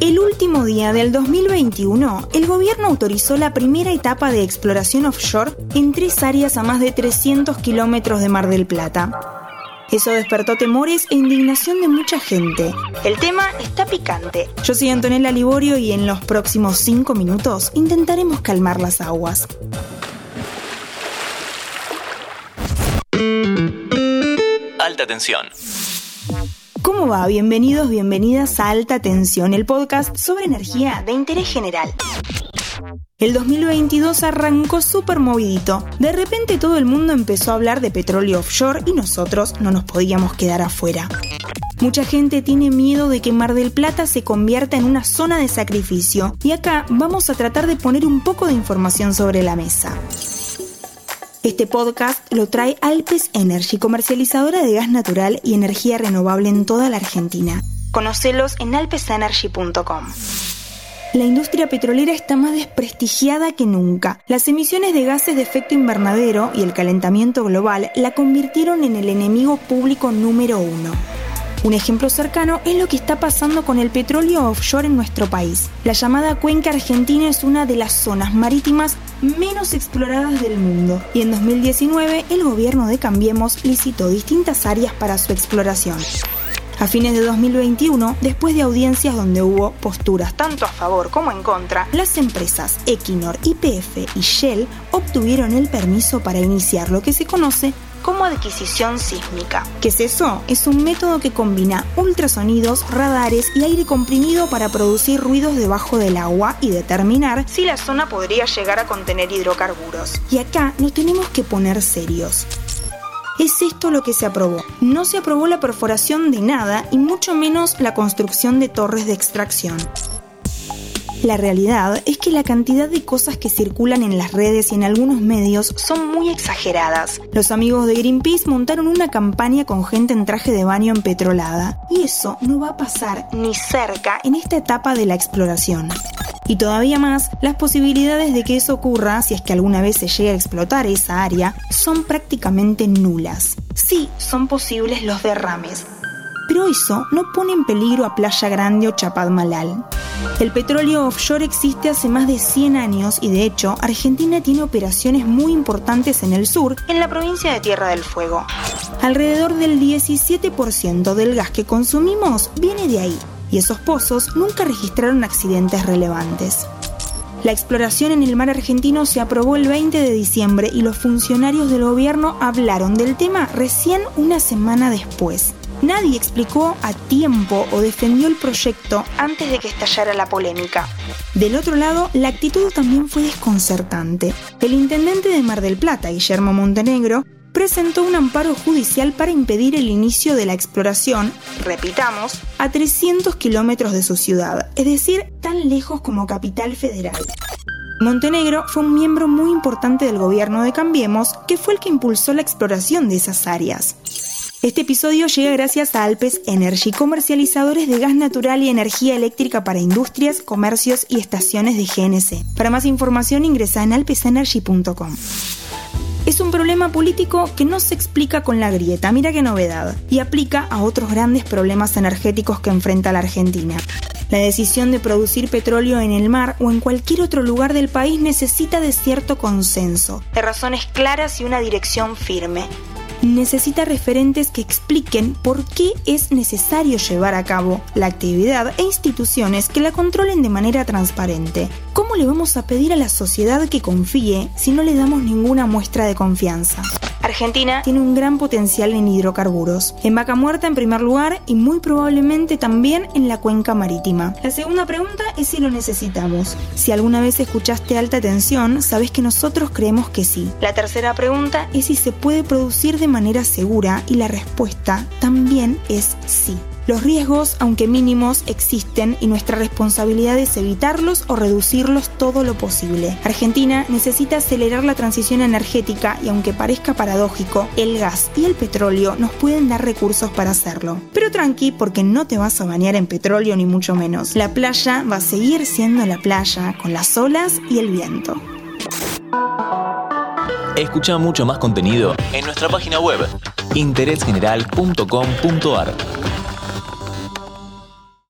El último día del 2021, el gobierno autorizó la primera etapa de exploración offshore en tres áreas a más de 300 kilómetros de Mar del Plata. Eso despertó temores e indignación de mucha gente. El tema está picante. Yo soy Antonella Liborio y en los próximos cinco minutos intentaremos calmar las aguas. Alta tensión. ¿Cómo va? Bienvenidos, bienvenidas a Alta Tensión, el podcast sobre energía de interés general. El 2022 arrancó súper movidito. De repente todo el mundo empezó a hablar de petróleo offshore y nosotros no nos podíamos quedar afuera. Mucha gente tiene miedo de que Mar del Plata se convierta en una zona de sacrificio y acá vamos a tratar de poner un poco de información sobre la mesa. Este podcast lo trae Alpes Energy, comercializadora de gas natural y energía renovable en toda la Argentina. Conocelos en alpesenergy.com. La industria petrolera está más desprestigiada que nunca. Las emisiones de gases de efecto invernadero y el calentamiento global la convirtieron en el enemigo público número uno. Un ejemplo cercano es lo que está pasando con el petróleo offshore en nuestro país. La llamada cuenca argentina es una de las zonas marítimas menos exploradas del mundo y en 2019 el gobierno de Cambiemos licitó distintas áreas para su exploración. A fines de 2021, después de audiencias donde hubo posturas tanto a favor como en contra, las empresas Equinor, IPF y Shell obtuvieron el permiso para iniciar lo que se conoce como adquisición sísmica. ¿Qué es eso? Es un método que combina ultrasonidos, radares y aire comprimido para producir ruidos debajo del agua y determinar si la zona podría llegar a contener hidrocarburos. Y acá nos tenemos que poner serios. Es esto lo que se aprobó. No se aprobó la perforación de nada y mucho menos la construcción de torres de extracción. La realidad es que la cantidad de cosas que circulan en las redes y en algunos medios son muy exageradas. Los amigos de Greenpeace montaron una campaña con gente en traje de baño empetrolada. Y eso no va a pasar ni cerca en esta etapa de la exploración. Y todavía más, las posibilidades de que eso ocurra, si es que alguna vez se llegue a explotar esa área, son prácticamente nulas. Sí, son posibles los derrames, pero eso no pone en peligro a Playa Grande o Chapadmalal. El petróleo offshore existe hace más de 100 años y de hecho Argentina tiene operaciones muy importantes en el sur, en la provincia de Tierra del Fuego. Alrededor del 17% del gas que consumimos viene de ahí y esos pozos nunca registraron accidentes relevantes. La exploración en el mar argentino se aprobó el 20 de diciembre y los funcionarios del gobierno hablaron del tema recién una semana después. Nadie explicó a tiempo o defendió el proyecto antes de que estallara la polémica. Del otro lado, la actitud también fue desconcertante. El intendente de Mar del Plata, Guillermo Montenegro, presentó un amparo judicial para impedir el inicio de la exploración, repitamos, a 300 kilómetros de su ciudad, es decir, tan lejos como Capital Federal. Montenegro fue un miembro muy importante del gobierno de Cambiemos, que fue el que impulsó la exploración de esas áreas. Este episodio llega gracias a Alpes Energy, comercializadores de gas natural y energía eléctrica para industrias, comercios y estaciones de GNC. Para más información ingresa en alpesenergy.com. Es un problema político que no se explica con la grieta, mira qué novedad, y aplica a otros grandes problemas energéticos que enfrenta la Argentina. La decisión de producir petróleo en el mar o en cualquier otro lugar del país necesita de cierto consenso, de razones claras y una dirección firme necesita referentes que expliquen por qué es necesario llevar a cabo la actividad e instituciones que la controlen de manera transparente. ¿Cómo le vamos a pedir a la sociedad que confíe si no le damos ninguna muestra de confianza? Argentina tiene un gran potencial en hidrocarburos, en vaca muerta en primer lugar y muy probablemente también en la cuenca marítima. La segunda pregunta es si lo necesitamos. Si alguna vez escuchaste alta tensión, sabes que nosotros creemos que sí. La tercera pregunta es si se puede producir de manera segura y la respuesta también es sí. Los riesgos, aunque mínimos, existen y nuestra responsabilidad es evitarlos o reducirlos todo lo posible. Argentina necesita acelerar la transición energética y aunque parezca paradójico, el gas y el petróleo nos pueden dar recursos para hacerlo. Pero tranqui, porque no te vas a bañar en petróleo ni mucho menos. La playa va a seguir siendo la playa, con las olas y el viento. Escucha mucho más contenido en nuestra página web interésgeneral.com.ar.